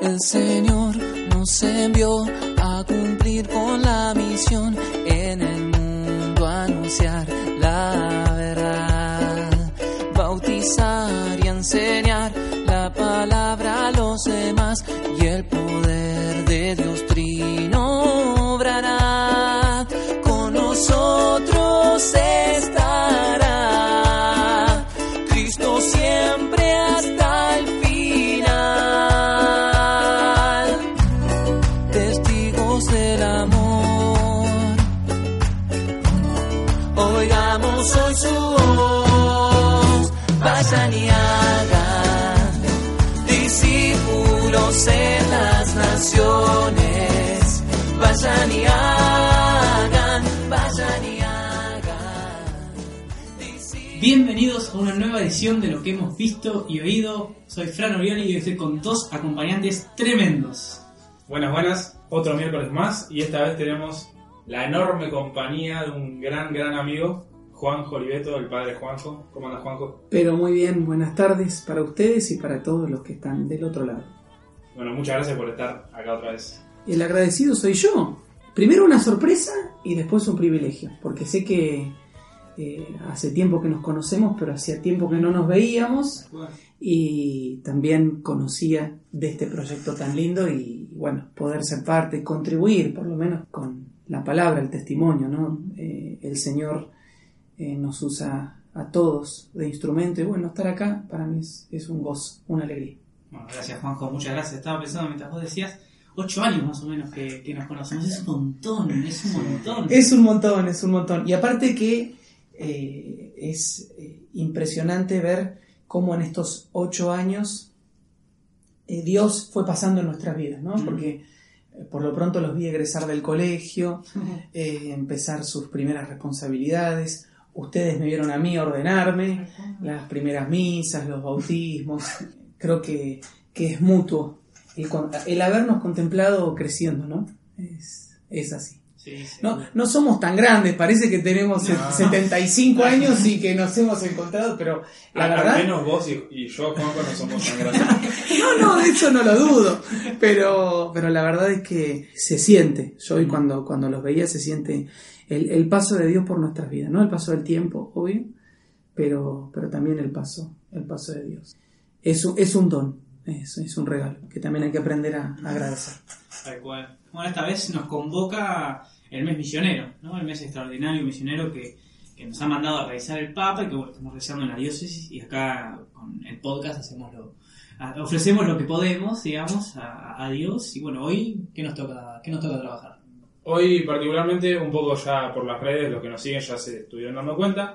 El Señor nos envió a cumplir con la misión en el mundo, anunciar la verdad, bautizar y enseñar la palabra a los demás y el poder de Dios trino con nosotros. Una nueva edición de lo que hemos visto y oído. Soy Fran Orioli y hoy estoy con dos acompañantes tremendos. Buenas, buenas. Otro miércoles más y esta vez tenemos la enorme compañía de un gran, gran amigo, Juanjo Oliveto, el padre Juanjo. ¿Cómo andas, Juanjo? Pero muy bien, buenas tardes para ustedes y para todos los que están del otro lado. Bueno, muchas gracias por estar acá otra vez. El agradecido soy yo. Primero una sorpresa y después un privilegio, porque sé que eh, hace tiempo que nos conocemos, pero hacía tiempo que no nos veíamos y también conocía de este proyecto tan lindo y bueno, poder ser parte, contribuir por lo menos con la palabra, el testimonio, ¿no? Eh, el Señor eh, nos usa a todos de instrumento y bueno, estar acá para mí es, es un gozo, una alegría. Bueno, gracias Juanjo, muchas gracias. Estaba pensando mientras vos decías, ocho años más o menos que, que nos conocemos. Es un montón, es un montón. Es un montón, es un montón. Y aparte que eh, es eh, impresionante ver cómo en estos ocho años eh, Dios fue pasando en nuestras vidas, ¿no? Porque por lo pronto los vi egresar del colegio, eh, empezar sus primeras responsabilidades. Ustedes me vieron a mí ordenarme, las primeras misas, los bautismos. Creo que, que es mutuo el, el habernos contemplado creciendo, ¿no? Es, es así. Sí, sí. No, no somos tan grandes, parece que tenemos No. 75 años y que nos hemos encontrado, pero la Al- verdad... Al menos vos y, y yo, Juanjo, no somos tan grandes. No, no, de eso no lo dudo, pero, pero la verdad es que se siente, yo hoy cuando, cuando los veía se siente el, el paso de Dios por nuestras vidas, ¿no? El paso del tiempo, obvio, pero, pero también el paso, el paso de Dios. Es un, es un don, es, es un regalo que también hay que aprender a, a agradecer. Tal cual. Bueno, esta vez nos convoca el mes misionero, ¿no? El mes extraordinario misionero que, que nos ha mandado a realizar el Papa y que bueno, estamos realizando en la diócesis y acá con el podcast hacemos lo, ofrecemos lo que podemos, digamos, a, a Dios y bueno, hoy, ¿qué nos toca, qué nos toca trabajar? Hoy, particularmente, un poco ya por las redes, los que nos siguen ya se estuvieron dando cuenta.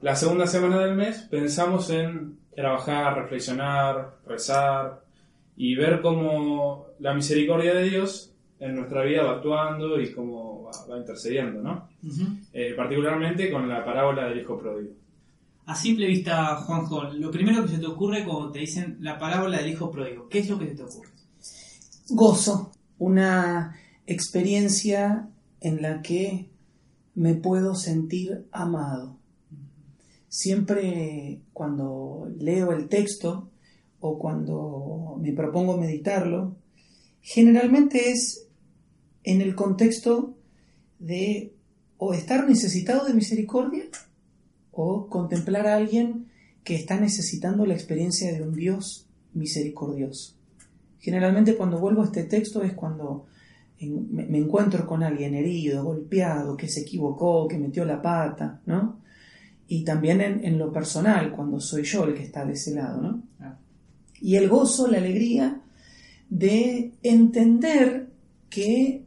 La segunda semana del mes pensamos en trabajar, reflexionar, rezar y ver cómo la misericordia de Dios en nuestra vida va actuando y cómo va, va intercediendo, ¿no? Eh, particularmente con la parábola del hijo pródigo. A simple vista, Juanjo, lo primero que se te ocurre cuando te dicen la parábola del hijo pródigo, ¿qué es lo que se te ocurre? gozo, una experiencia en la que me puedo sentir amado. Siempre cuando leo el texto o cuando me propongo meditarlo, generalmente es en el contexto de o estar necesitado de misericordia o contemplar a alguien que está necesitando la experiencia de un Dios misericordioso. Generalmente cuando vuelvo a este texto es cuando me encuentro con alguien herido, golpeado, que se equivocó, que metió la pata, ¿no? Y también en, en lo personal, cuando soy yo el que está de ese lado, ¿no? Y el gozo, la alegría de entender que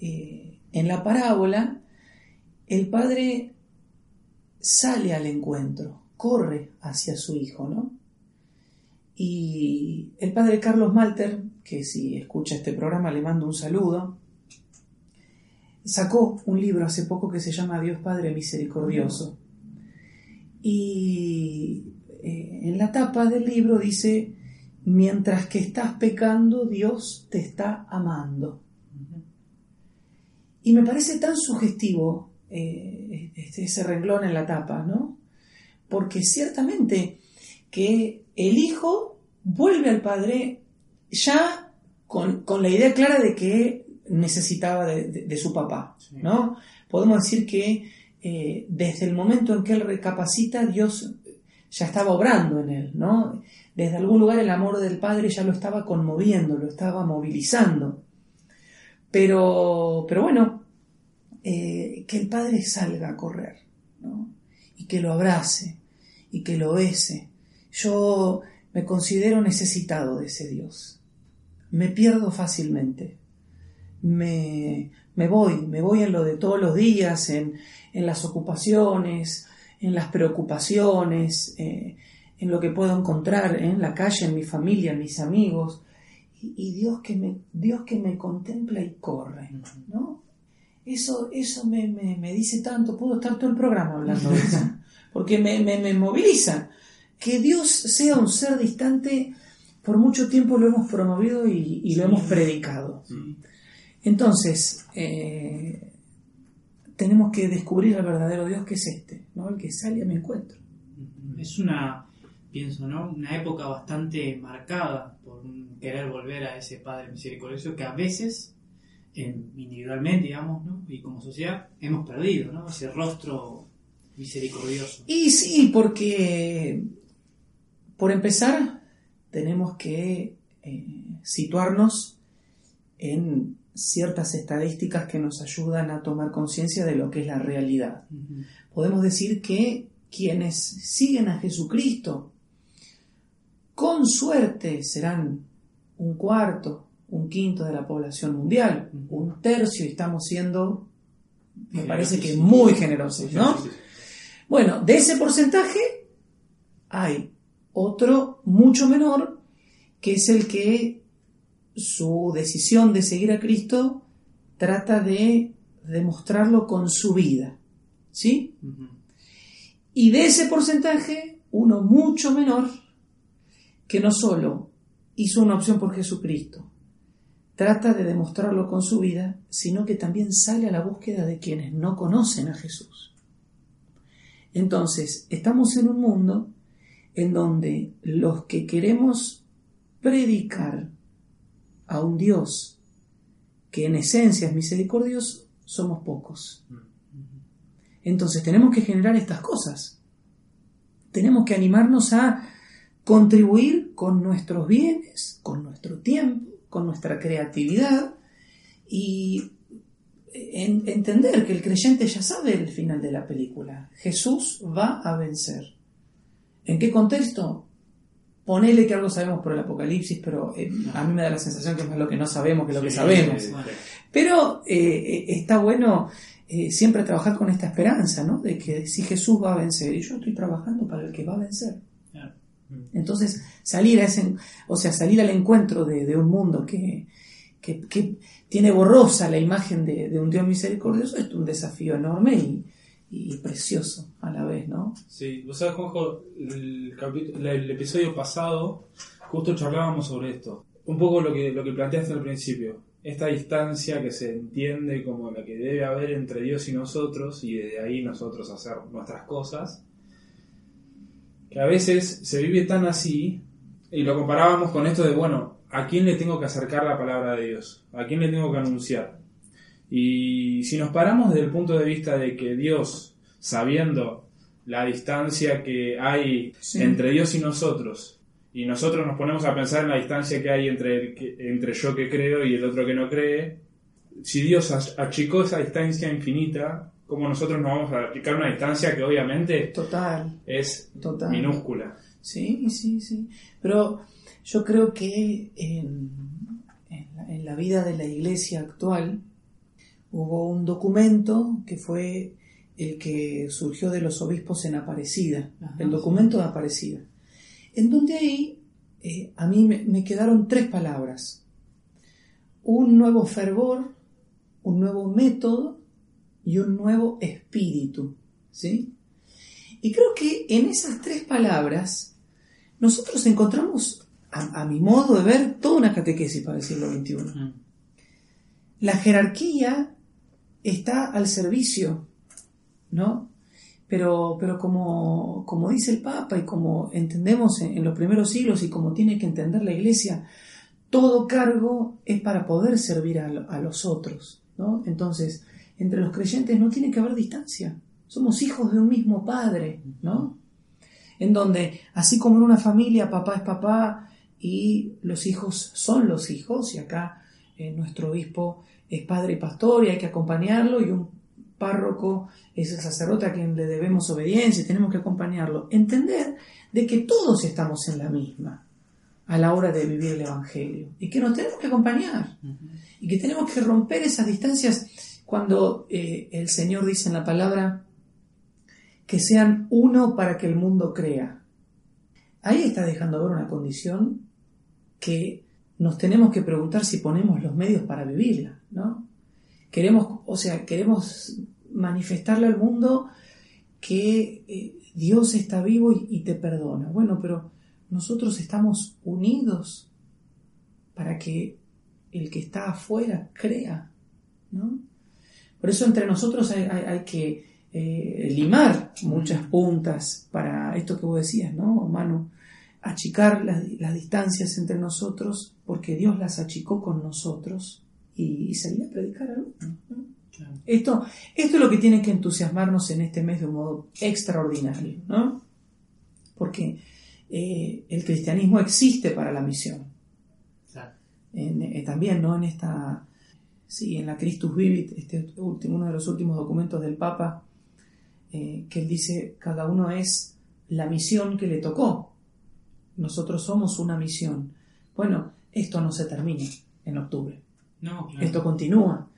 eh, en la parábola el padre sale al encuentro, corre hacia su hijo, ¿no? Y el padre Carlos Malter, que si escucha este programa le mando un saludo, sacó un libro hace poco que se llama Dios Padre Misericordioso. Y eh, en la tapa del libro dice, mientras que estás pecando, Dios te está amando. Y me parece tan sugestivo eh, este- ese renglón en la tapa, ¿no? Porque ciertamente que el hijo vuelve al padre ya con, con la idea clara de que necesitaba de, de- de su papá, Sí. ¿no? Podemos decir que eh, desde el momento en que él recapacita, Dios ya estaba obrando en él, ¿no? Desde algún lugar el amor del Padre ya lo estaba conmoviendo, lo estaba movilizando. Pero, pero bueno, eh, que el Padre salga a correr, ¿no? Y que lo abrace, y que lo bese. Yo me considero necesitado de ese Dios. Me pierdo fácilmente. Me, me voy, me voy en lo de todos los días, en, en las ocupaciones, en las preocupaciones, eh, en lo que puedo encontrar en la calle, en mi familia, en mis amigos. Y, y Dios, que me, Dios que me contempla y corre, ¿no? Eso, eso me, me, me dice tanto, puedo estar todo el programa hablando de eso, porque me, me, me moviliza. Que Dios sea un ser distante, por mucho tiempo lo hemos promovido y, y lo Sí. hemos predicado. Sí. Entonces, eh, tenemos que descubrir al verdadero Dios que es este, ¿no? el que sale a mi encuentro. Es una, pienso, ¿no? Una época bastante marcada por querer volver a ese Padre misericordioso que a veces, en- individualmente, digamos, ¿no? Y como sociedad, hemos perdido, ¿no? Ese rostro misericordioso. Y sí, porque por empezar tenemos que eh, situarnos en ciertas estadísticas que nos ayudan a tomar conciencia de lo que es la realidad. Podemos decir que quienes siguen a Jesucristo, con suerte serán un cuarto, un quinto de la población mundial, un tercio, y estamos siendo, me parece que muy generosos, ¿no? Bueno, de ese porcentaje hay otro mucho menor, que es el que su decisión de seguir a Cristo trata de demostrarlo con su vida. ¿Sí? Y de ese porcentaje, uno mucho menor, que no solo hizo una opción por Jesucristo, trata de demostrarlo con su vida, sino que también sale a la búsqueda de quienes no conocen a Jesús. Entonces, estamos en un mundo en donde los que queremos predicar a un Dios que en esencia es misericordioso, somos pocos. Entonces tenemos que generar estas cosas. Tenemos que animarnos a contribuir con nuestros bienes, con nuestro tiempo, con nuestra creatividad y en- entender que el creyente ya sabe el final de la película. Jesús va a vencer. ¿En qué contexto? Ponele que algo sabemos por el Apocalipsis, pero eh, a mí me da la sensación que es más lo que no sabemos que lo que sabemos. sí, sí. Pero eh, eh, está bueno eh, siempre trabajar con esta esperanza, ¿no? De que si Jesús va a vencer, y yo estoy trabajando para el que va a vencer. Claro. Entonces, salir a ese, o sea, salir al encuentro de, de un mundo que, que, que tiene borrosa la imagen de, de un Dios misericordioso es un desafío enorme y, y precioso a la vez, ¿no? Sí, vos sabés, Juanjo, el, episodio pasado justo charlábamos sobre esto. Un poco lo que, lo que planteaste al principio. Esta distancia que se entiende como la que debe haber entre Dios y nosotros y desde ahí nosotros hacer nuestras cosas. Que a veces se vive tan así y lo comparábamos con esto de, bueno, ¿a quién le tengo que acercar la palabra de Dios? ¿A quién le tengo que anunciar? Y si nos paramos desde el punto de vista de que Dios, sabiendo la distancia que hay Sí. entre Dios y nosotros, y nosotros nos ponemos a pensar en la distancia que hay entre, el que- entre yo que creo y el otro que no cree, si Dios ach- achicó esa distancia infinita, ¿cómo nosotros nos vamos a achicar una distancia que obviamente Total, es total. minúscula? Sí, sí, sí. Pero yo creo que en, en la, en la vida de la iglesia actual hubo un documento que fue el que surgió de los obispos en Aparecida, Ajá, el documento de Aparecida, en donde ahí eh, a mí me, me quedaron tres palabras. Un nuevo fervor, un nuevo método y un nuevo espíritu. ¿Sí? Y creo que en esas tres palabras nosotros encontramos, a, a mi modo de ver, toda una catequesis para el siglo XXI. La jerarquía está al servicio, ¿no? Pero, pero como, como dice el Papa y como entendemos en, los primeros siglos y como tiene que entender la Iglesia, todo cargo es para poder servir a, a los otros, ¿no? Entonces, entre los creyentes no tiene que haber distancia. Somos hijos de un mismo padre, ¿no? En donde, así como en una familia, papá es papá y los hijos son los hijos, y acá eh, nuestro obispo es padre y pastor y hay que acompañarlo, y un párroco es el sacerdote a quien le debemos obediencia y tenemos que acompañarlo. Entender de que todos estamos en la misma a la hora de vivir el Evangelio y que nos tenemos que acompañar y que tenemos que romper esas distancias cuando eh, el Señor dice en la palabra que sean uno para que el mundo crea. Ahí está dejando ver una condición que nos tenemos que preguntar si ponemos los medios para vivirla, ¿no? Queremos, o sea, queremos manifestarle al mundo que eh, Dios está vivo y, te perdona. Bueno, pero nosotros estamos unidos para que el que está afuera crea, ¿no? Por eso entre nosotros hay que eh, limar muchas puntas para esto que vos decías, ¿no, Manu? Achicar las, las distancias entre nosotros porque Dios las achicó con nosotros y, y salir a predicar al mundo. ¿no? Claro. Esto, esto es lo que tiene que entusiasmarnos en este mes de un modo extraordinario, ¿no? Porque eh, el cristianismo existe para la misión. Claro. En, eh, también, ¿no? En esta, sí, en la Christus Vivit, este último, uno de los últimos documentos del Papa, eh, que él dice, cada uno es la misión que le tocó. Nosotros somos una misión. Bueno, esto no se termina en octubre. No, claro. Esto continúa.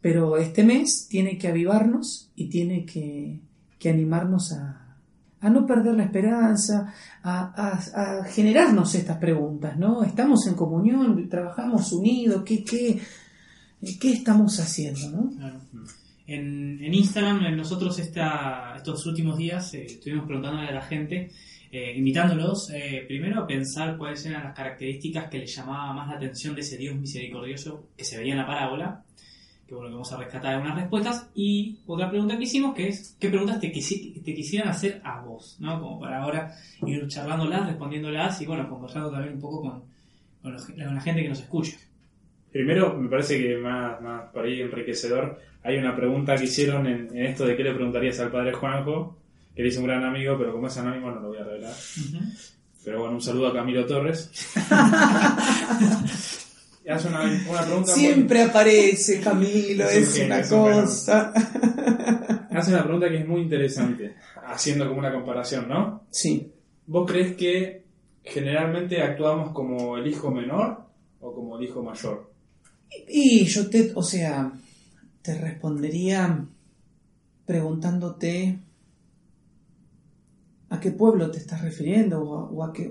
Pero este mes tiene que avivarnos y tiene que, que animarnos a, a, no perder la esperanza, a, a, a, generarnos estas preguntas, ¿no? Estamos en comunión, trabajamos unidos, ¿qué, qué, qué estamos haciendo, no? Claro. En, en, Instagram, nosotros esta, estos últimos días eh, estuvimos preguntándole a la gente eh, invitándolos eh, primero a pensar cuáles eran las características que les llamaba más la atención de ese Dios misericordioso que se veía en la parábola, que bueno, vamos a rescatar algunas respuestas, y otra pregunta que hicimos que es, ¿qué preguntas te, te quisieran hacer a vos? ¿no? Como para ahora ir charlándolas, respondiéndolas y bueno, conversando también un poco con, con la gente que nos escucha. Primero, me parece que más, más por ahí enriquecedor, hay una pregunta que hicieron en, en esto de qué le preguntarías al padre Juanjo, que es un gran amigo, pero como es anónimo no lo voy a revelar. Uh -huh. Pero bueno, un saludo a Camilo Torres. Hace una, una, pregunta Siempre muy... aparece Camilo, es, es una cosa. Hace una pregunta que es muy interesante, haciendo como una comparación, ¿no? Sí. ¿Vos crees que generalmente actuamos como el hijo menor o como el hijo mayor? Y yo te, o sea, te respondería preguntándote a qué pueblo te estás refiriendo o a, o a, qué,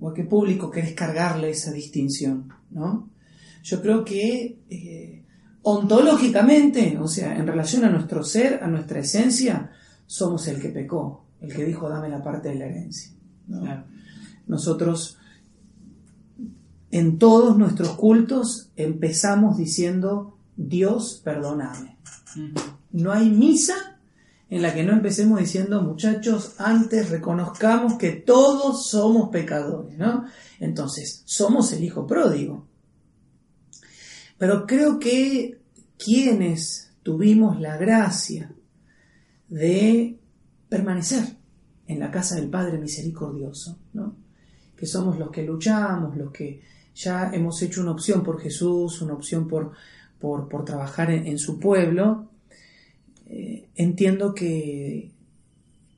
o a qué público querés cargarle esa distinción, ¿no? Yo creo que eh, ontológicamente, o sea, en relación a nuestro ser, a nuestra esencia, somos el que pecó, el que dijo dame la parte de la herencia. ¿no? Claro. Nosotros en todos nuestros cultos empezamos diciendo Dios perdóname. Uh -huh. No hay misa en la que no empecemos diciendo muchachos, antes reconozcamos que todos somos pecadores, ¿no? Entonces, somos el hijo pródigo. Pero creo que quienes tuvimos la gracia de permanecer en la casa del Padre Misericordioso, ¿no? que somos los que luchamos, los que ya hemos hecho una opción por Jesús, una opción por, por, por trabajar en, en, su pueblo, eh, entiendo que,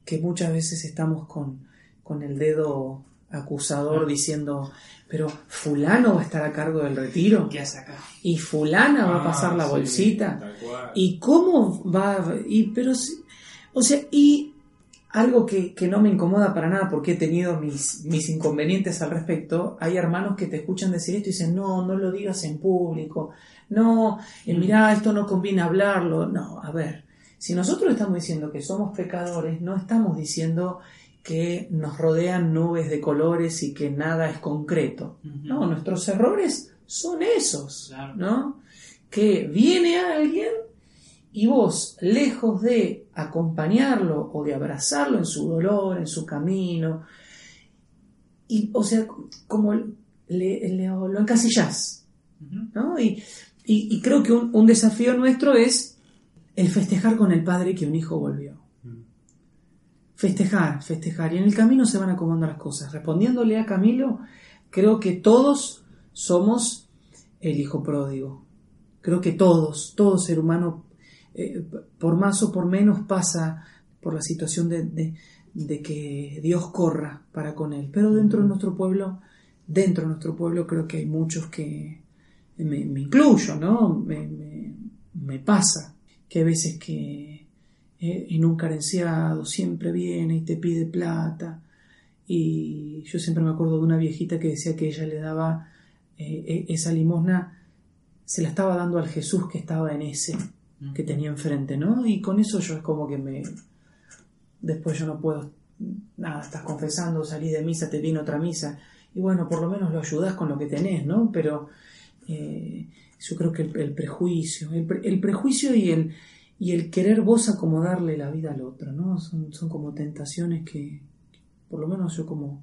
que muchas veces estamos con, con el dedo acusador diciendo, pero fulano va a estar a cargo del retiro. ¿Qué hace acá? Y fulana ah, va a pasar la bolsita. Y cómo va, y pero o sea, y algo que, que, no me incomoda para nada porque he tenido mis, mis inconvenientes al respecto, hay hermanos que te escuchan decir esto y dicen, no, no lo digas en público, no, eh, mirá, esto no conviene hablarlo, no, a ver, si nosotros estamos diciendo que somos pecadores, no estamos diciendo que nos rodean nubes de colores y que nada es concreto. Uh -huh. No, nuestros errores son esos, claro. ¿no? Que viene alguien y vos, lejos de acompañarlo o de abrazarlo en su dolor, en su camino, y, o sea, como le- le- lo encasillás. ¿no? Y, y- y creo que un, un desafío nuestro es el festejar con el padre que un hijo volvió. Mm. Festejar, festejar. Y en el camino se van acomodando las cosas. Respondiéndole a Camilo, creo que todos somos el hijo pródigo. Creo que todos, todo ser humano, eh, por más o por menos, pasa por la situación de, de- de que Dios corra para con él. Pero dentro de nuestro pueblo, dentro de nuestro pueblo, creo que hay muchos que, me, me incluyo, ¿no? Me, me- me pasa que hay veces que eh, en un carenciado siempre viene y te pide plata. Y yo siempre me acuerdo de una viejita que decía que ella le daba eh, e- esa limosna, se la estaba dando al Jesús que estaba en ese, que tenía enfrente, ¿no? Y con eso yo es como que me... Después yo no puedo... Nada, estás confesando, salís de misa, te viene otra misa. Y bueno, por lo menos lo ayudás con lo que tenés, ¿no? Pero eh, yo creo que el, el prejuicio, el, pre- el prejuicio y el, y el querer vos acomodarle la vida al otro, ¿no? Son, son como tentaciones que, por lo menos yo como,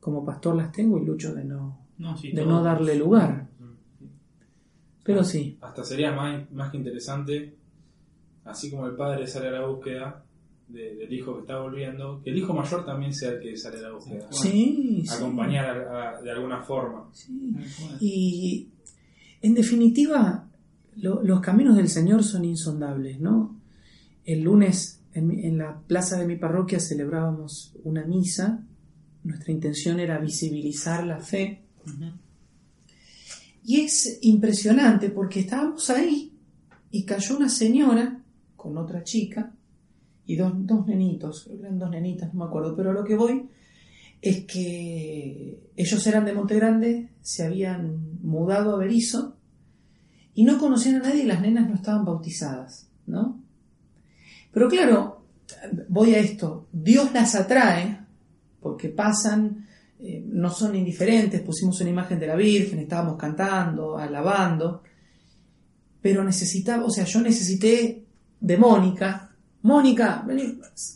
como pastor las tengo y lucho de no, No, sí, de no darle lugar. Pero sí, Hasta sería más, más que interesante, así como el padre sale a la búsqueda de- del hijo que está volviendo, que el hijo mayor también sea el que sale a la búsqueda. Bueno, sí, sí, acompañar a- a- de alguna forma. sí. Y en definitiva, lo- los caminos del Señor son insondables, ¿no? El lunes en, la plaza de mi parroquia celebrábamos una misa. Nuestra intención era visibilizar la fe. Y es impresionante porque estábamos ahí y cayó una señora con otra chica y dos, dos nenitos, eran dos nenitas, no me acuerdo, pero a lo que voy es que ellos eran de Monte Grande, se habían mudado a Berizo y no conocían a nadie y las nenas no estaban bautizadas, ¿no? Pero claro, voy a esto, Dios las atrae porque pasan, eh, no son indiferentes, pusimos una imagen de la Virgen, estábamos cantando, alabando, pero necesitaba, o sea, yo necesité de Mónica, Mónica,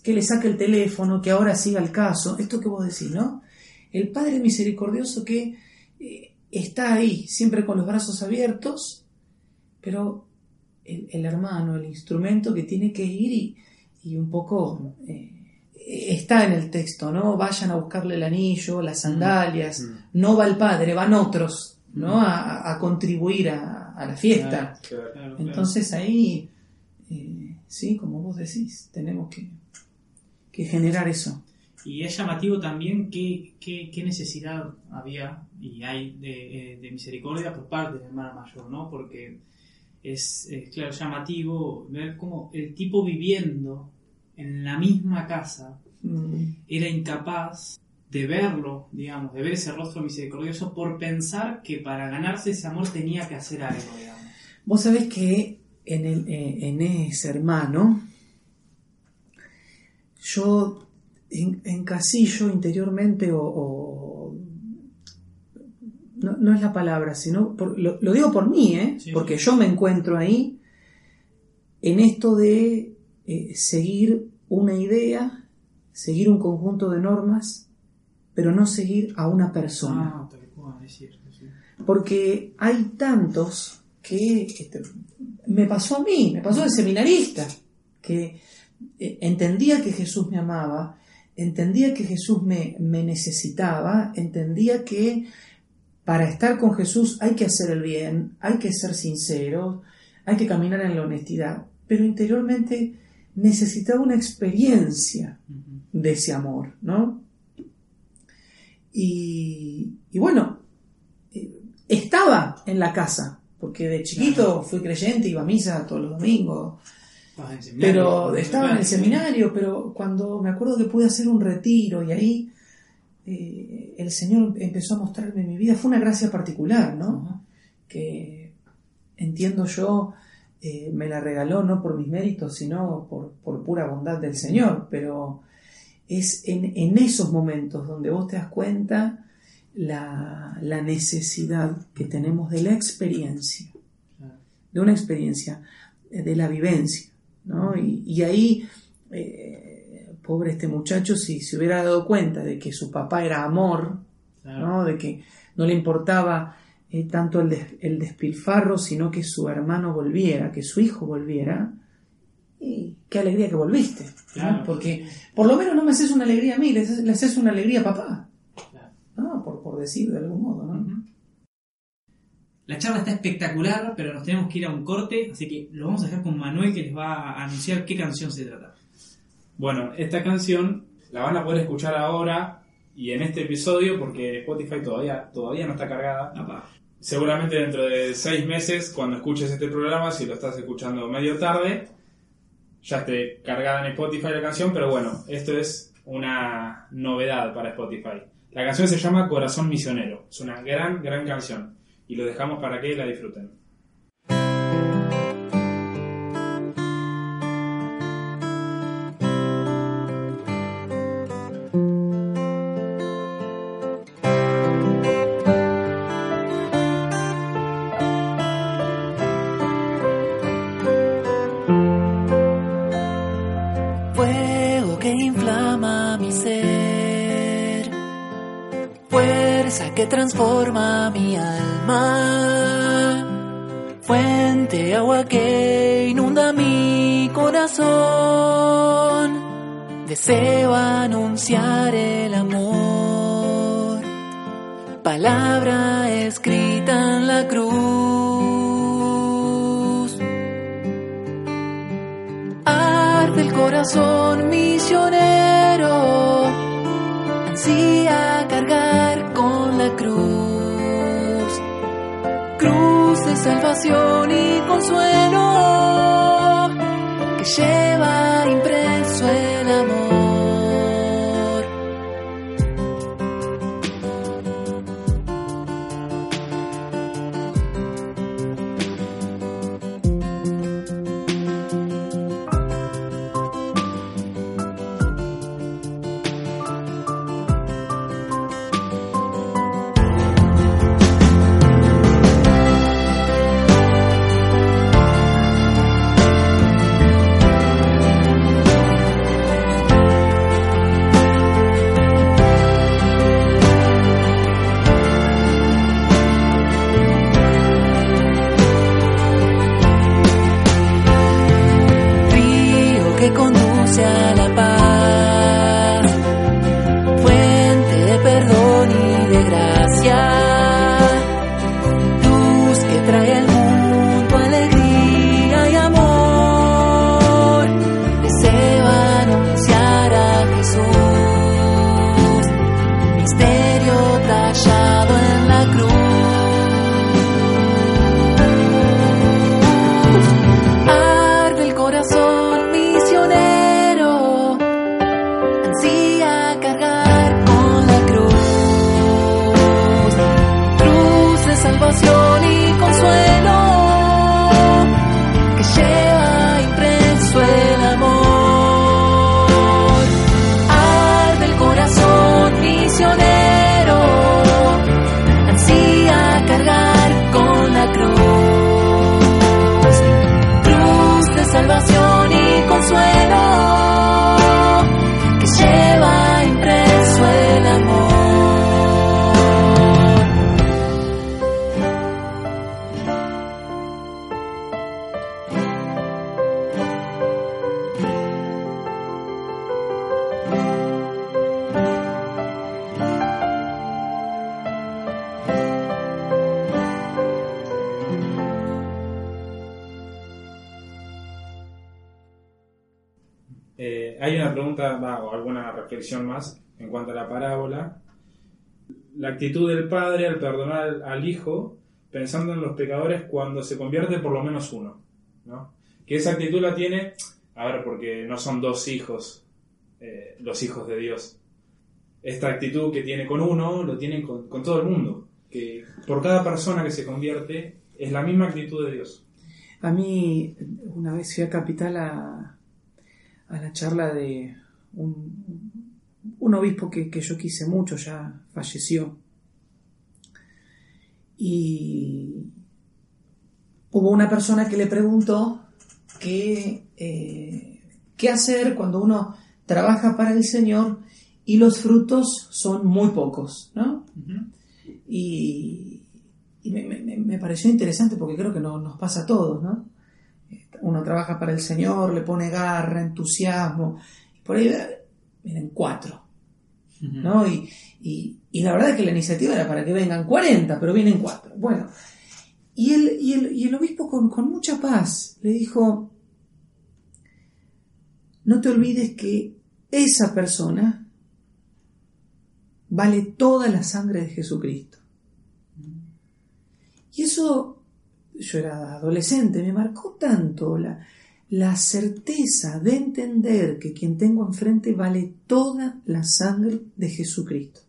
que le saque el teléfono, que ahora siga el caso, esto que vos decís, ¿no? El Padre misericordioso que eh, está ahí, siempre con los brazos abiertos, pero el, el hermano, el instrumento que tiene que ir y, y un poco eh, está en el texto, ¿no? Vayan a buscarle el anillo, las sandalias, Mm. no va el Padre, van otros, ¿no? A, a contribuir a, a la fiesta. Claro. Claro, claro. Entonces ahí, eh, sí, como vos decís, tenemos que, que generar eso. Y es llamativo también qué, qué, qué necesidad había y hay de, eh, de misericordia por parte de la hermana mayor, ¿no? Porque es, eh, claro, llamativo ver cómo el tipo viviendo en la misma casa Mm, era incapaz de verlo, digamos, de ver ese rostro misericordioso por pensar que para ganarse ese amor tenía que hacer algo, digamos. Vos sabés que en, el, eh, en ese hermano, yo en, encasillo interiormente o... o- no, es la palabra, sino por- lo, lo digo por mí, ¿eh? Sí, porque sí. yo me encuentro ahí en esto de eh, seguir una idea, seguir un conjunto de normas, pero no seguir a una persona. Ah, tal cual, es cierto, sí. Porque hay tantos que este, me pasó a mí, me pasó al seminarista, que eh, entendía que Jesús me amaba, entendía que Jesús me, me necesitaba, entendía que para estar con Jesús hay que hacer el bien, hay que ser sincero, hay que caminar en la honestidad, pero interiormente necesitaba una experiencia de ese amor, ¿no? Y, y bueno, eh, estaba en la casa, porque de chiquito fui creyente, iba a misa todos los domingos, pero estaba en el seminario, pero cuando me acuerdo que pude hacer un retiro y ahí eh, el Señor empezó a mostrarme mi vida, fue una gracia particular, ¿no? Que entiendo yo eh, me la regaló no por mis méritos, sino por, por pura bondad del Señor, pero es en, en esos momentos donde vos te das cuenta la, la necesidad que tenemos de la experiencia, de una experiencia, eh, de la vivencia, ¿no? Y, y ahí, eh, pobre este muchacho, si se hubiera dado cuenta de que su papá era amor, Claro. ¿no? De que, no le importaba eh, tanto el, des- el despilfarro, sino que su hermano volviera, que su hijo volviera. Y qué alegría que volviste. Porque por lo menos no me haces una alegría a mí, le haces, una alegría a papá. Claro. ¿no? Por, por decir de algún modo. La charla está espectacular, pero nos tenemos que ir a un corte, así que lo vamos a dejar con Manuel que les va a anunciar qué canción se trata. Bueno, esta canción la van a poder escuchar ahora y en este episodio porque Spotify todavía, todavía no está cargada. Seguramente dentro de seis meses, cuando escuches este programa, si lo estás escuchando medio tarde, ya esté cargada en Spotify la canción, pero bueno, esto es una novedad para Spotify. La canción se llama Corazón Misionero. Es una gran, gran canción. Y lo dejamos para que la disfruten. Transforma mi alma, fuente agua que inunda mi corazón. Deseo anunciar el amor, palabra escrita en la cruz. Arde el corazón misionero, ansía cargar cruz, cruz de salvación y consuelo, que lleva La actitud del padre al perdonar al, hijo, pensando en los pecadores cuando se convierte por lo menos uno. ¿no? Que esa actitud la tiene, a ver, porque no son dos hijos, eh, los hijos de Dios. Esta actitud que tiene con uno, lo tiene con, con todo el mundo. Que por cada persona que se convierte, es la misma actitud de Dios. A mí, una vez fui a Capital a, a la charla de un, un obispo que, que yo quise mucho, ya falleció. Y hubo una persona que le preguntó qué, eh, qué hacer cuando uno trabaja para el Señor y los frutos son muy pocos, ¿no? Y, y me, me- me pareció interesante porque creo que no- nos pasa a todos, ¿no? Uno trabaja para el Señor, le pone garra, entusiasmo, y por ahí vienen cuatro, ¿no? Y, y- y la verdad es que la iniciativa era para que vengan 40, pero vienen cuatro. Bueno, y el, y el, y el obispo con, con mucha paz le dijo, no te olvides que esa persona vale toda la sangre de Jesucristo. Y eso, yo era adolescente, me marcó tanto la, la certeza de entender que quien tengo enfrente vale toda la sangre de Jesucristo.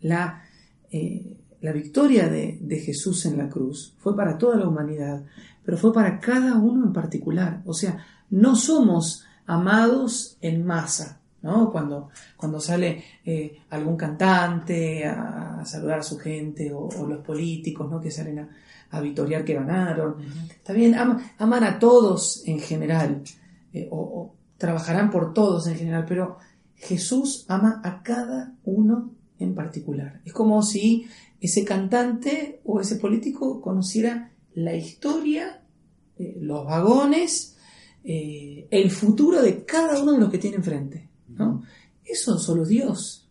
La, eh, la victoria de, de Jesús en la cruz fue para toda la humanidad, pero fue para cada uno en particular. O sea, no somos amados en masa, ¿no? Cuando, cuando sale eh, algún cantante a, a saludar a su gente o, o los políticos, ¿no? Que salen a, a vitorear que ganaron. Está bien, ama- aman a todos en general, eh, o, o trabajarán por todos en general, pero Jesús ama a cada uno en particular. Es como si ese cantante o ese político conociera la historia, eh, los vagones, el futuro de cada uno de los que tiene enfrente. Eso solo Dios.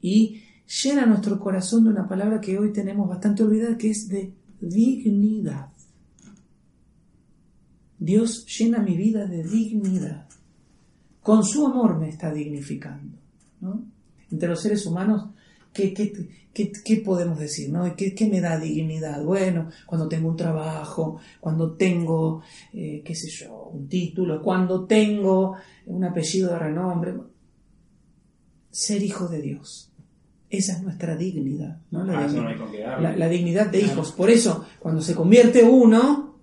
Y llena nuestro corazón de una palabra que hoy tenemos bastante olvidada, que es de dignidad. Dios llena mi vida de dignidad. Con su amor me está dignificando. ¿no? Entre los seres humanos, ¿qué, qué, qué- qué podemos decir? ¿no? ¿Qué, qué me da dignidad? Bueno, cuando tengo un trabajo, cuando tengo, eh, qué sé yo, un título, cuando tengo un apellido de renombre. Ser hijo de Dios. Esa es nuestra dignidad. ¿no? La Ah, eso dignidad- no hay con qué darle. la, la dignidad de hijos. Por eso, cuando se convierte uno,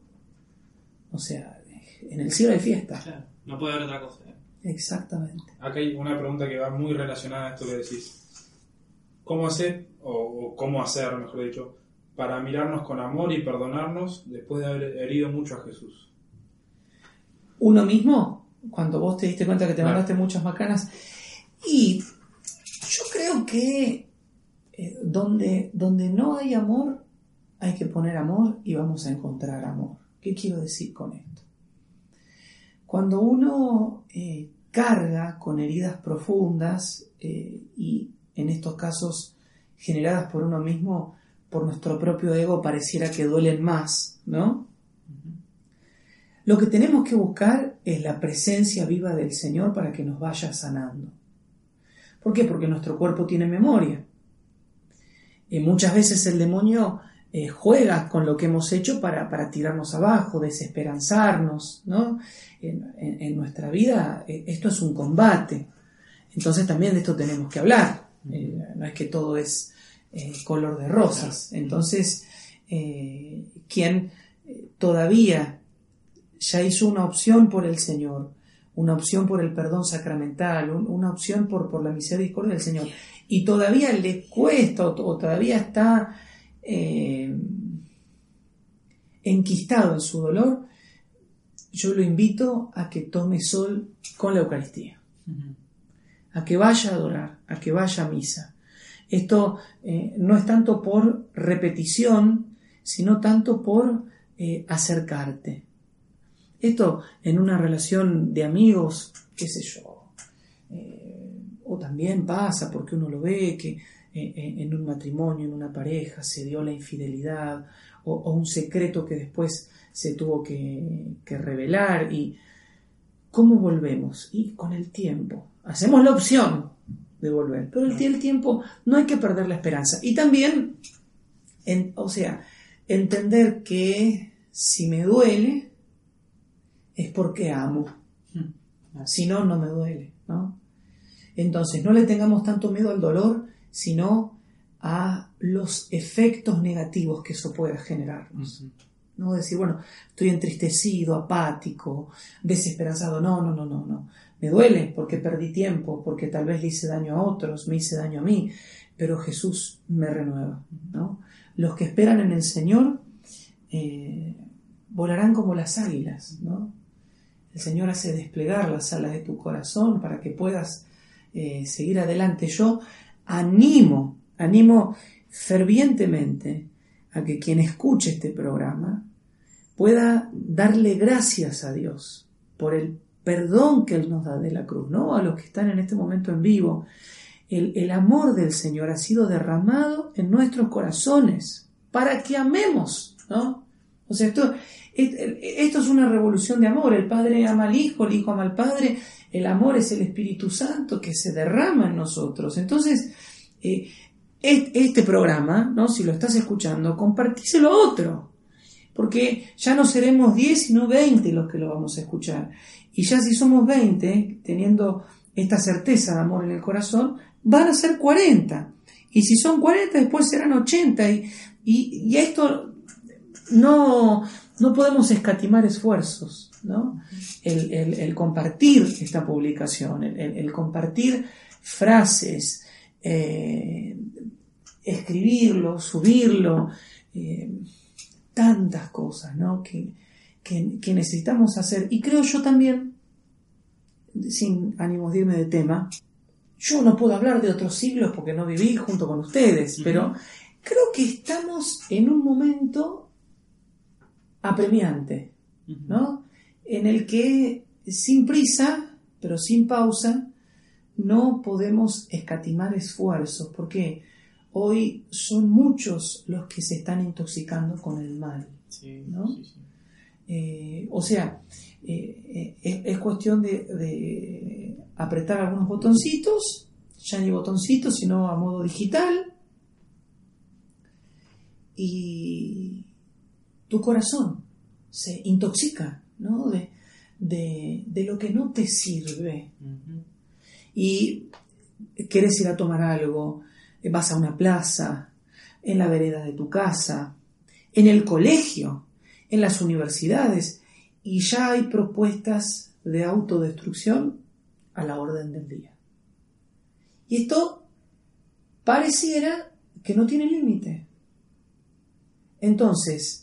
o sea, en el cielo hay fiesta. Claro, no puede haber otra cosa. ¿eh? Exactamente. Acá hay una pregunta que va muy relacionada a esto que decís. ¿Cómo hacer, o, o cómo hacer, mejor dicho, para mirarnos con amor y perdonarnos después de haber herido mucho a Jesús? Uno mismo, cuando vos te diste cuenta que te Claro. mandaste muchas macanas, y yo creo que eh, donde, donde no hay amor, hay que poner amor y vamos a encontrar amor. ¿Qué quiero decir con esto? Cuando uno eh, carga con heridas profundas eh, y en estos casos generadas por uno mismo, por nuestro propio ego, pareciera que duelen más, ¿no? Lo que tenemos que buscar es la presencia viva del Señor para que nos vaya sanando. ¿Por qué? Porque nuestro cuerpo tiene memoria. Y muchas veces el demonio eh, juega con lo que hemos hecho para, para tirarnos abajo, desesperanzarnos, ¿no? En, en- en nuestra vida eh, esto es un combate. Entonces también de esto tenemos que hablar. Eh, no es que todo es color de rosas. Entonces, quien todavía ya hizo una opción por el Señor, una opción por el perdón sacramental, un- una opción por, por la misericordia del Señor, y todavía le cuesta o, o todavía está eh, enquistado en su dolor, yo lo invito a que tome sol con la Eucaristía, a que vaya a adorar, a que vaya a misa. Esto eh, no es tanto por repetición, sino tanto por eh, acercarte. Esto en una relación de amigos, qué sé yo, eh, o también pasa porque uno lo ve que eh, eh, en un matrimonio, en una pareja, se dio la infidelidad o, o un secreto que después se tuvo que, que revelar y ¿cómo volvemos? Y con el tiempo. Hacemos la opción de volver, pero el, el tiempo no hay que perder la esperanza. Y también, en- o sea, entender que si me duele es porque amo. Si no, no me duele, ¿no? Entonces, no le tengamos tanto miedo al dolor, sino a los efectos negativos que eso pueda generarnos. No decir, bueno, estoy entristecido, apático, desesperanzado. No, no, no, no, no. Me duele porque perdí tiempo, porque tal vez le hice daño a otros, me hice daño a mí, pero Jesús me renueva, ¿no? Los que esperan en el Señor eh, volarán como las águilas, ¿no? El Señor hace desplegar las alas de tu corazón para que puedas eh, seguir adelante. Yo animo animo fervientemente a que quien escuche este programa pueda darle gracias a Dios por el perdón que Él nos da de la cruz, ¿no? A los que están en este momento en vivo. El, el amor del Señor ha sido derramado en nuestros corazones para que amemos, ¿no? O sea, esto, esto es una revolución de amor. El Padre ama al Hijo, el Hijo ama al Padre. El amor es el Espíritu Santo que se derrama en nosotros. Entonces, eh, este programa, ¿no? si lo estás escuchando, compartíselo a otro. Porque ya no seremos 10, sino 20 los que lo vamos a escuchar. Y ya si somos 20, teniendo esta certeza de amor en el corazón, van a ser 40. Y si son 40, después serán 80. Y, y, esto no, no podemos escatimar esfuerzos, ¿no? El, compartir esta publicación, el, compartir frases, eh, escribirlo, subirlo, eh, tantas cosas, ¿no? Que, que, necesitamos hacer. Y creo yo también, sin ánimos de irme de tema, yo no puedo hablar de otros siglos porque no viví junto con ustedes, pero creo que estamos en un momento apremiante, ¿no? En el que sin prisa, pero sin pausa, no podemos escatimar esfuerzos, porque hoy son muchos los que se están intoxicando con el mal, ¿no? Eh, o sea, eh, eh, es, cuestión de, apretar algunos botoncitos, ya ni botoncitos, sino a modo digital, y tu corazón se intoxica ¿no? de, de, lo que no te sirve. Y quieres ir a tomar algo, vas a una plaza, en la vereda de tu casa, en el colegio, en las universidades, y ya hay propuestas de autodestrucción a la orden del día. Y esto pareciera que no tiene límite. Entonces,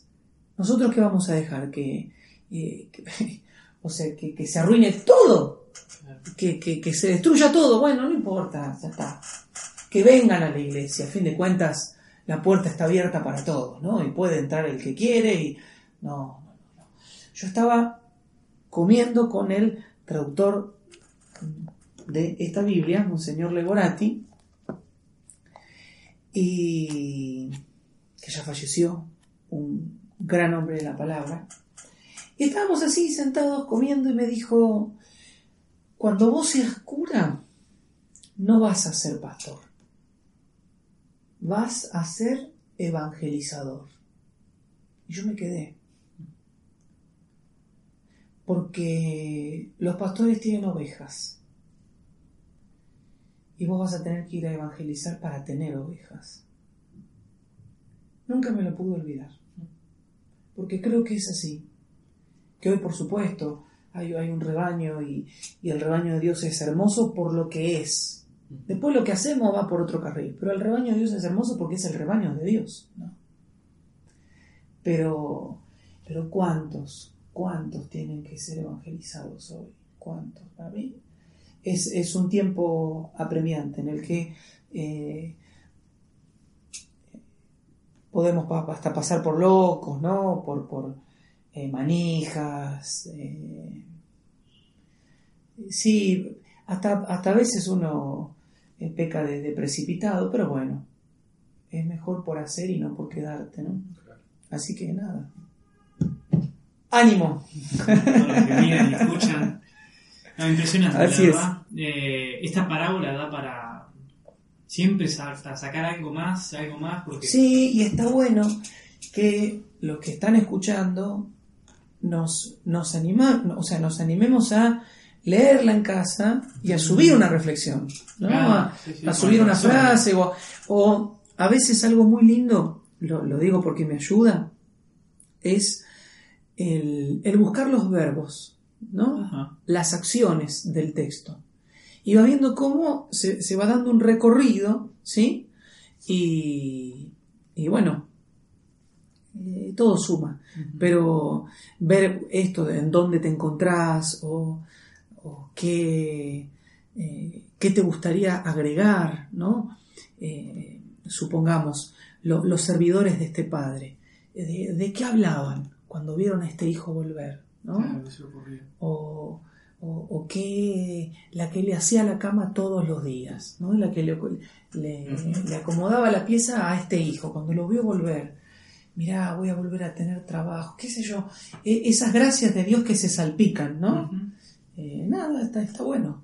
¿nosotros qué vamos a dejar? Que, eh, o sea, que, se arruine todo, que, se destruya todo. Bueno, no importa. Que vengan a la iglesia, a fin de cuentas, la puerta está abierta para todos, ¿no? Y puede entrar el que quiere y no, no, no. Yo estaba comiendo con el traductor de esta Biblia, Monseñor Legorati, y que ya falleció, un gran hombre de la palabra. Y estábamos así sentados comiendo y me dijo, cuando vos seas cura, no vas a ser pastor, vas a ser evangelizador. Y yo me quedé porque los pastores tienen ovejas y vos vas a tener que ir a evangelizar para tener ovejas. Nunca me lo pude olvidar, porque creo que es así, que hoy por supuesto hay, hay un rebaño y, y, el rebaño de Dios es hermoso por lo que es. Después lo que hacemos va por otro carril, pero el rebaño de Dios es hermoso porque es el rebaño de Dios. ¿no? Pero, pero ¿cuántos? ¿Cuántos tienen que ser evangelizados hoy? ¿Cuántos? Para mí es, un tiempo apremiante en el que eh, podemos hasta pasar por locos, ¿no? Por, por eh, manijas. Eh, sí, hasta, hasta a veces uno peca de, precipitado, pero bueno, es mejor por hacer y no por quedarte, ¿no? Así que nada, ánimo. Los que miran y escuchan. No, impresionante, Así la eh, esta parábola da para siempre sacar algo más, algo más. Porque... Sí, y está bueno que los que están escuchando nos, nos, anima, o sea, nos animemos a leerla en casa y a subir una reflexión, ¿no? a, subir una frase o, o, a veces algo muy lindo, lo, lo digo porque me ayuda, es el, buscar los verbos, ¿no? Las acciones del texto. Y va viendo cómo se, va dando un recorrido, ¿sí? Y, bueno, eh, todo suma. Pero ver esto de en dónde te encontrás o, qué, eh, qué, te gustaría agregar, ¿no? Eh, supongamos, lo- los servidores de este padre, de, de qué hablaban cuando vieron a este hijo volver? ¿no? O, o, o que la que le hacía la cama todos los días, ¿no? la que le, le- le acomodaba la pieza a este hijo cuando lo vio volver. Mirá, voy a volver a tener trabajo, qué sé yo, E- esas gracias de Dios que se salpican, ¿no? Eh, nada, está, está bueno.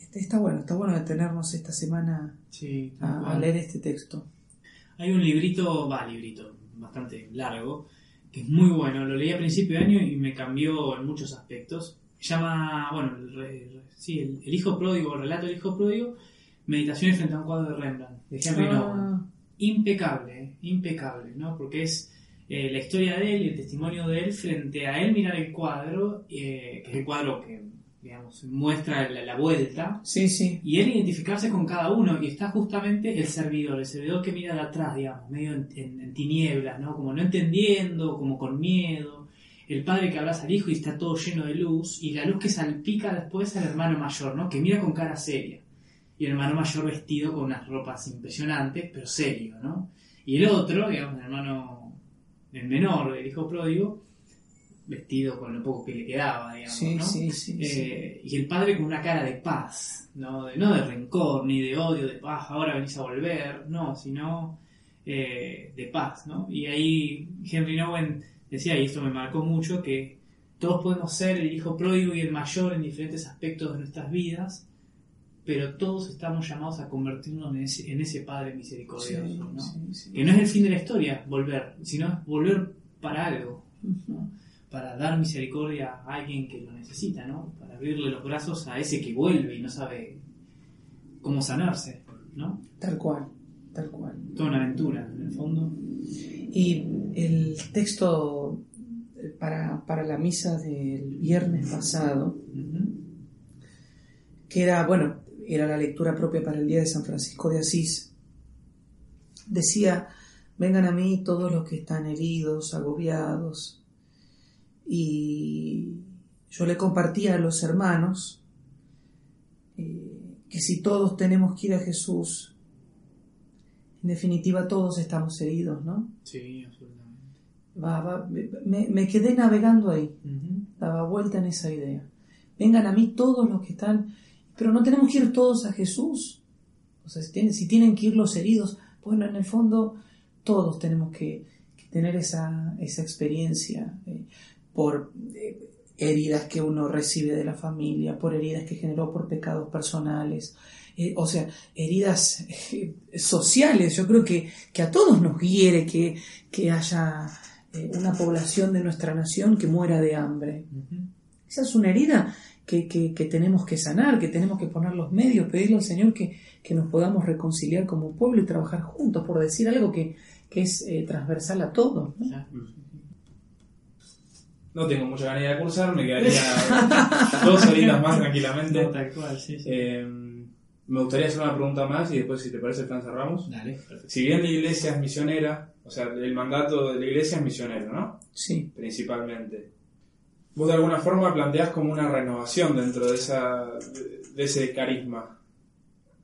Está, está bueno, está bueno detenernos esta semana Sí, a, a leer este texto. Hay un librito, va, librito, bastante largo, que es muy bueno. Lo leí a principio de año y me cambió en muchos aspectos. Llama, bueno, el, re- re- sí, el, el hijo pródigo, el relato del hijo pródigo, Meditaciones frente a un cuadro de Rembrandt, de Henry Nowen. Ah, Impecable, eh, impecable, ¿no? Porque es eh, la historia de él y el testimonio de él frente a él mirar el cuadro, eh, que es el cuadro que, digamos, muestra la, la vuelta, sí, sí. y él identificarse con cada uno, y está justamente el servidor, el servidor que mira de atrás, digamos, medio en, en- en tinieblas, ¿no? Como no entendiendo, como con miedo. El padre que abraza al hijo y está todo lleno de luz, y la luz que salpica después al hermano mayor, ¿no? Que mira con cara seria. Y el hermano mayor vestido con unas ropas impresionantes, pero serio, ¿no? Y el otro, digamos, el hermano, el menor, el hijo pródigo, vestido con lo poco que le quedaba, digamos, Sí, ¿no? sí, sí, sí. Eh, y el padre con una cara de paz, ¿no? De, no de rencor ni de odio, de paz, ahora venís a volver, no, sino eh, de paz, ¿no? Y ahí Henry Nowen decía, y esto me marcó mucho, que todos podemos ser el hijo pródigo y el mayor en diferentes aspectos de nuestras vidas, pero todos estamos llamados a convertirnos en ese, en ese padre misericordioso, Sí, ¿no? sí, sí. Que no es el fin de la historia volver, sino volver para algo, ¿no? para dar misericordia a alguien que lo necesita, ¿no? Para abrirle los brazos a ese que vuelve y no sabe cómo sanarse, ¿no? Tal cual, tal cual. Toda una aventura, en el fondo. Y el texto eh, para, para la misa del viernes pasado, que era, bueno, era la lectura propia para el día de San Francisco de Asís, decía, vengan a mí todos los que están heridos, agobiados. Y yo le compartía a los hermanos eh, que si todos tenemos que ir a Jesús, en definitiva todos estamos heridos, ¿no? Sí, absolutamente. Va- va- me, me quedé navegando ahí, daba vuelta en esa idea. Vengan a mí todos los que están, pero no tenemos que ir todos a Jesús. O sea, si tienen, si tienen que ir los heridos, bueno, en el fondo todos tenemos que, que tener esa, esa experiencia eh, por eh, heridas que uno recibe de la familia, por heridas que generó por pecados personales, eh, o sea, heridas eh, sociales. Yo creo que, que a todos nos hiere que, que haya eh, una población de nuestra nación que muera de hambre. Esa es una herida que, que- que tenemos que sanar, que tenemos que poner los medios, pedirle al Señor que, que nos podamos reconciliar como pueblo y trabajar juntos, por decir algo que, que es eh, transversal a todos. ¿no? Tengo mucha ganas de cursar, me quedaría dos horitas más tranquilamente. No, tal cual, sí, sí. Eh, me gustaría hacer una pregunta más y después, si te parece, Fran, cerramos. Dale, perfecto. Si bien la iglesia es misionera, o sea, el mandato de la iglesia es misionero, ¿no? Sí. Principalmente. Vos de alguna forma planteás como una renovación dentro de, esa, de, de ese carisma.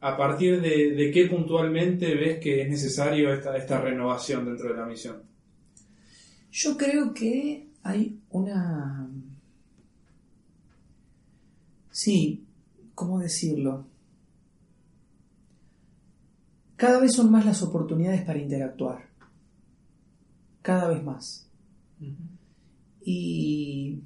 ¿A partir de, de qué puntualmente ves que es necesario esta, esta renovación dentro de la misión? Yo creo que hay una... Sí, ¿cómo decirlo? Cada vez son más las oportunidades para interactuar. Cada vez más. Y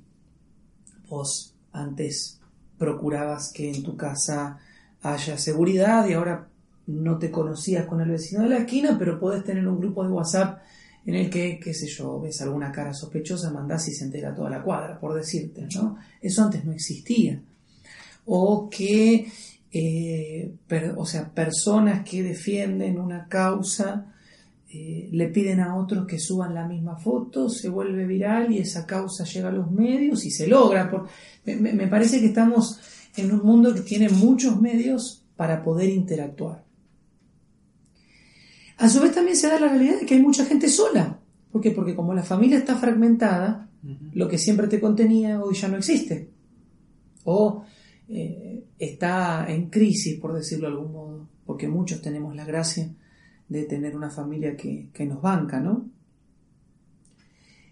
vos antes procurabas que en tu casa haya seguridad y ahora no te conocías con el vecino de la esquina, pero podés tener un grupo de WhatsApp en el que, qué sé yo, ves alguna cara sospechosa, mandás y se entera toda la cuadra, por decirte, ¿no? Eso antes no existía. O que, eh, per- o sea, personas que defienden una causa eh, le piden a otros que suban la misma foto, se vuelve viral y esa causa llega a los medios y se logra. Por- me, parece que estamos en un mundo que tiene muchos medios para poder interactuar. A su vez también se da la realidad de que hay mucha gente sola. ¿Por qué? Porque como la familia está fragmentada, lo que siempre te contenía hoy ya no existe. O eh, está en crisis, por decirlo de algún modo, porque muchos tenemos la gracia de tener una familia que, que nos banca, ¿no?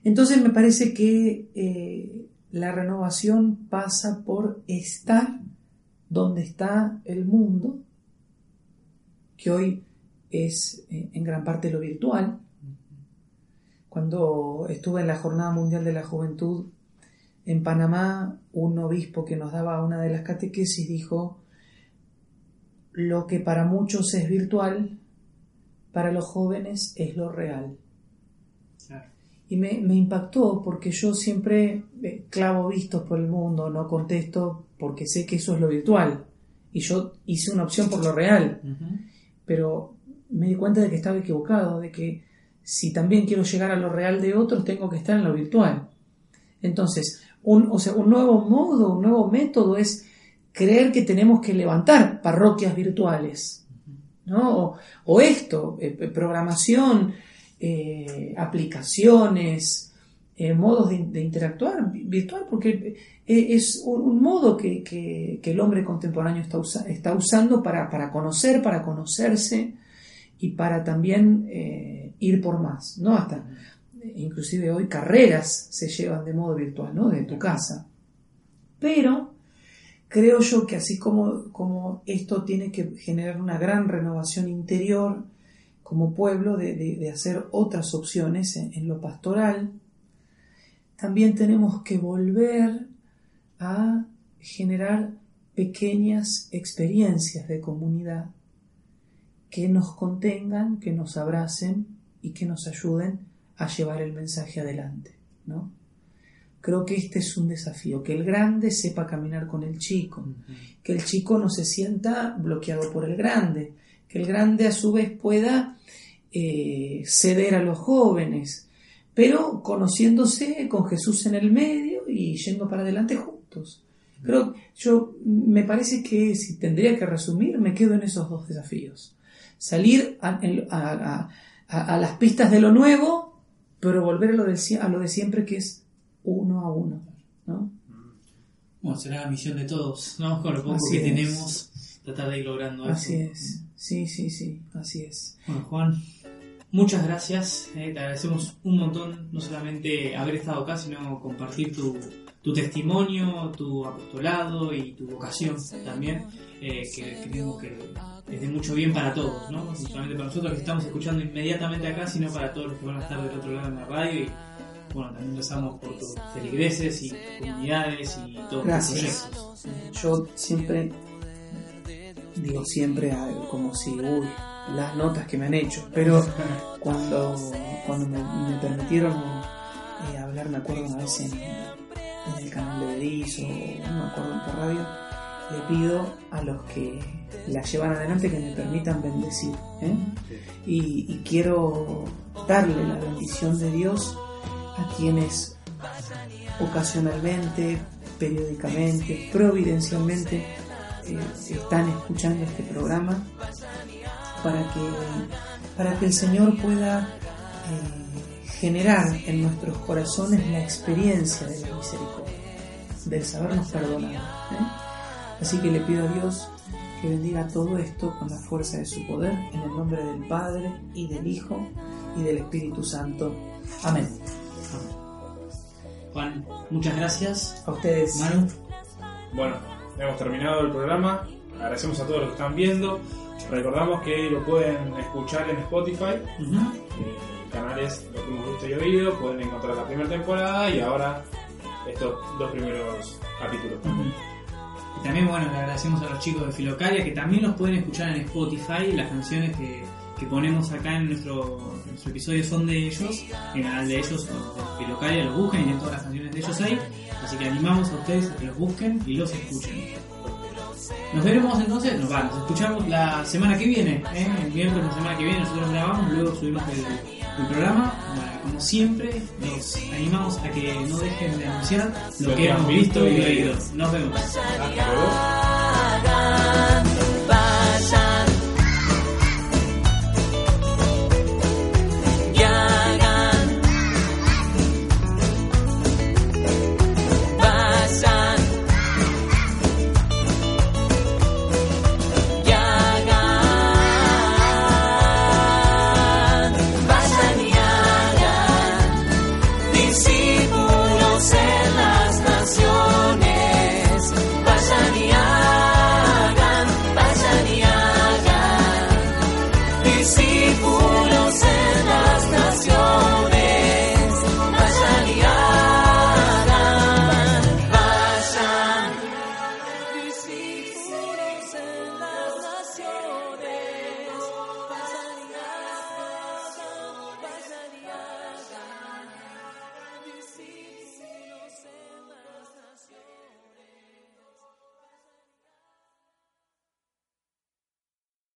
Entonces me parece que eh, la renovación pasa por estar donde está el mundo, que hoy es eh, en gran parte lo virtual. Cuando estuve en la Jornada Mundial de la Juventud en Panamá, un obispo que nos daba una de las catequesis dijo, lo que para muchos es virtual, para los jóvenes es lo real. Y me, me, impactó porque yo siempre eh, clavo vistos por el mundo, no contesto porque sé que eso es lo virtual. Y yo hice una opción por lo real. Pero me di cuenta de que estaba equivocado, de que si también quiero llegar a lo real de otros, tengo que estar en lo virtual. Entonces, un, o sea, un nuevo modo, un nuevo método es creer que tenemos que levantar parroquias virtuales. ¿no? O, esto, eh, programación eh, aplicaciones, eh, modos de, interactuar virtual, porque eh, es un, modo que, el hombre contemporáneo está, está usando para, para, conocer, para conocerse y para también ir por más, ¿no? Hasta, inclusive hoy carreras se llevan de modo virtual, ¿no? De tu casa. Pero creo yo que así como, como esto tiene que generar una gran renovación interior, como pueblo de, hacer otras opciones en, lo pastoral. También tenemos que volver a generar pequeñas experiencias de comunidad que nos contengan, que nos abracen y que nos ayuden a llevar el mensaje adelante. ¿no? Creo que este es un desafío, que el grande sepa caminar con el chico, que el chico no se sienta bloqueado por el grande, que el grande a su vez pueda eh, ceder a los jóvenes, pero conociéndose con Jesús en el medio y yendo para adelante juntos. Pero yo me parece que si tendría que resumir, me quedo en esos dos desafíos. Salir a, las pistas de lo nuevo, pero volver a lo, de, a lo de siempre que es uno a uno. ¿no? Bueno, será la misión de todos, ¿no? Con lo poco que tenemos, tratar de ir logrando Así es. Sí, sí, sí, así es. Bueno, Juan, muchas gracias. Eh, te agradecemos un montón, no solamente haber estado acá, sino compartir tu, tu testimonio, tu apostolado y tu vocación también, eh, que creemos que es de mucho bien para todos, ¿no? no solamente para nosotros que estamos escuchando inmediatamente acá, sino para todos los que van a estar del otro lado en la radio. Y bueno, también rezamos por tus feligreses y comunidades y todos los proyectos. Yo siempre digo siempre como si, uy, las notas que me han hecho, pero cuando, cuando me, permitieron eh, hablar, me acuerdo una vez en, el canal de Berizo, no me acuerdo en qué radio, le pido a los que la llevan adelante que me permitan bendecir. ¿eh? Y, y quiero darle la bendición de Dios a quienes ocasionalmente, periódicamente, providencialmente eh, están escuchando este programa para que, para que el Señor pueda eh, generar en nuestros corazones la experiencia de la misericordia, del sabernos perdonar. ¿eh? Así que le pido a Dios que bendiga todo esto con la fuerza de su poder, en el nombre del Padre y del Hijo y del Espíritu Santo. Amén. Juan, muchas gracias. A ustedes. Manu. Bueno, hemos terminado el programa. Agradecemos a todos los que están viendo. Recordamos que lo pueden escuchar en Spotify. Eh, el canal Lo que hemos visto y oído. Pueden encontrar la primera temporada y ahora estos dos primeros capítulos. Y también, bueno, le agradecemos a los chicos de Filocalia que también los pueden escuchar en Spotify. Las canciones que, que ponemos acá en nuestro, episodio son de ellos. En el canal de ellos, de Filocalia, los busquen y en todas las canciones de ellos ahí. Así que animamos a ustedes a que los busquen y los escuchen. Nos veremos entonces, nos, vamos, escuchamos la semana que viene, ¿eh? el miércoles la semana que viene nosotros grabamos, luego subimos el, el programa. Como siempre, los animamos a que no dejen de anunciar lo, que, hemos visto y oído. Nos vemos. Hasta luego.